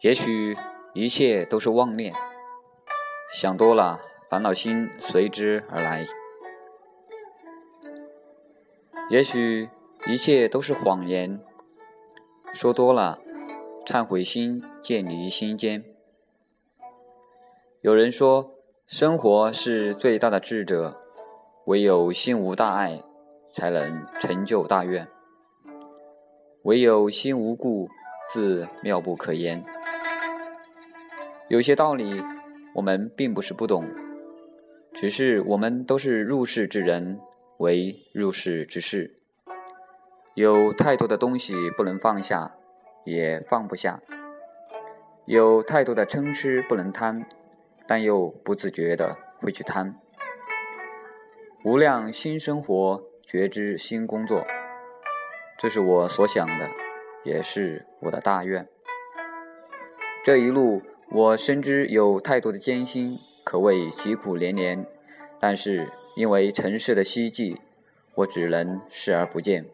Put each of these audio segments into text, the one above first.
也许一切都是妄念，想多了，烦恼心随之而来；也许一切都是谎言，说多了，忏悔心建立于心间。有人说，生活是最大的智者，唯有心无大碍，才能成就大愿；唯有心无故，自妙不可言。有些道理，我们并不是不懂，只是我们都是入世之人，为入世之事，有太多的东西不能放下，也放不下；有太多的嗔痴不能贪，但又不自觉的会去贪。无量新生活，觉知新工作，这是我所想的，也是我的大愿。这一路。我深知有太多的艰辛，可谓疾苦连连，但是因为尘世的希冀，我只能视而不见，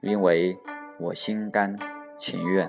因为我心甘情愿。